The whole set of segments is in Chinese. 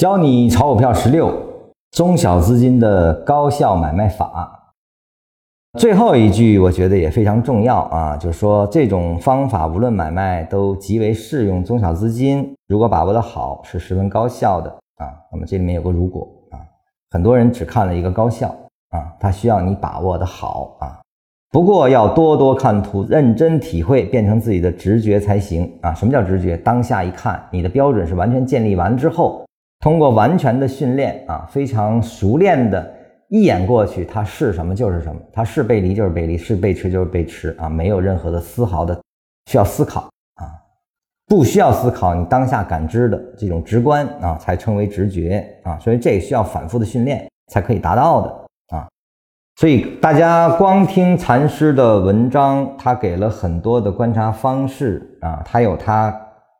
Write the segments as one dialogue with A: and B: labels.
A: 教你炒股票十六中小资金的高效买卖法。最后一句我觉得也非常重要啊，就是说这种方法无论买卖都极为适用中小资金，如果把握的好是十分高效的啊。那么这里面有个如果啊，很多人只看了一个高效啊，他需要你把握的好啊。不过要多多看图，认真体会，变成自己的直觉才行啊。什么叫直觉？当下一看，你的标准是完全建立完之后。通过完全的训练啊，非常熟练的，一眼过去，它是什么就是什么，它是背离就是背离，是背驰就是背驰啊，没有任何的丝毫的需要思考啊，不需要思考，你当下感知的这种直观啊，才称为直觉啊，所以这需要反复的训练才可以达到的啊，所以大家光听禅师的文章，他给了很多的观察方式啊，他有他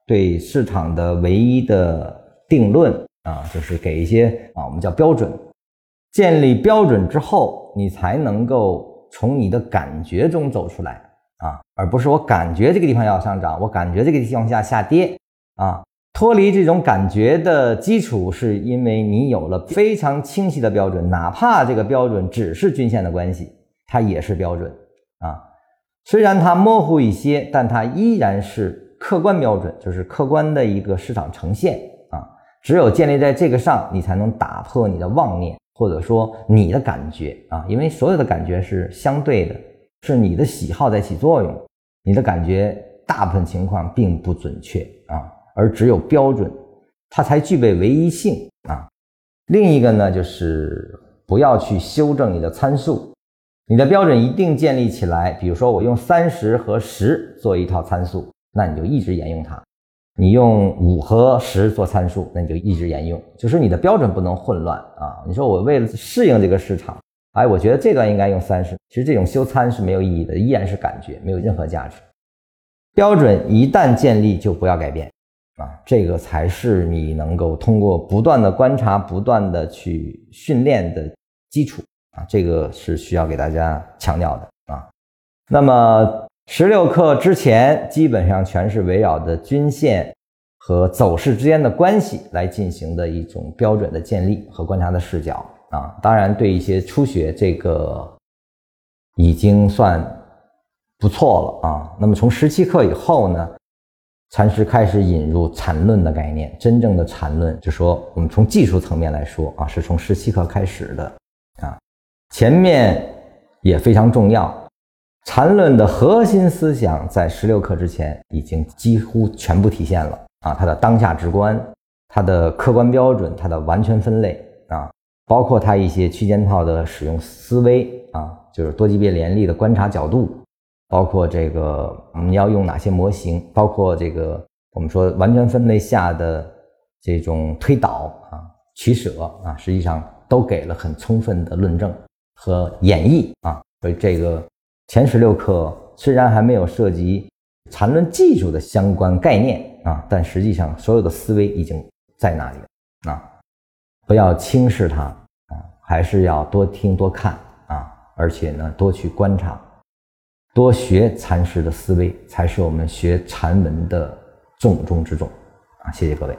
A: 对市场的唯一的定论。啊，就是给一些啊，我们叫标准，建立标准之后，你才能够从你的感觉中走出来啊，而不是我感觉这个地方要上涨，我感觉这个地方下下跌啊。脱离这种感觉的基础，是因为你有了非常清晰的标准，哪怕这个标准只是均线的关系，它也是标准啊。虽然它模糊一些，但它依然是客观标准，就是客观的一个市场呈现。只有建立在这个上，你才能打破你的妄念，或者说你的感觉啊，因为所有的感觉是相对的，是你的喜好在起作用，你的感觉大部分情况并不准确啊，而只有标准，它才具备唯一性啊。另一个呢，就是不要去修正你的参数，你的标准一定建立起来。比如说，我用三十和十做一套参数，那你就一直沿用它。你用五和十做参数，那你就一直沿用，就是你的标准不能混乱啊！你说我为了适应这个市场，哎，我觉得这段应该用三十，其实这种修参是没有意义的，依然是感觉，没有任何价值。标准一旦建立，就不要改变啊！这个才是你能够通过不断的观察、不断的去训练的基础啊！这个是需要给大家强调的啊。那么。十六课之前基本上全是围绕着均线和走势之间的关系来进行的一种标准的建立和观察的视角啊。当然，对一些初学这个已经算不错了啊。那么从十七课以后呢，禅师开始引入禅论的概念。真正的禅论，就说我们从技术层面来说啊，是从十七课开始的啊。前面也非常重要。禅论的核心思想在十六课之前已经几乎全部体现了啊，它的当下直观，它的客观标准，它的完全分类啊，包括它一些区间套的使用思维啊，就是多级别联立的观察角度，包括这个我们要用哪些模型，包括这个我们说完全分类下的这种推导啊、取舍啊，实际上都给了很充分的论证和演绎啊，所以这个。前十六课虽然还没有涉及缠论技术的相关概念啊，但实际上所有的思维已经在那里了啊！不要轻视它啊，还是要多听多看啊，而且呢，多去观察，多学禅师的思维，才是我们学禅文的重中之重啊！谢谢各位。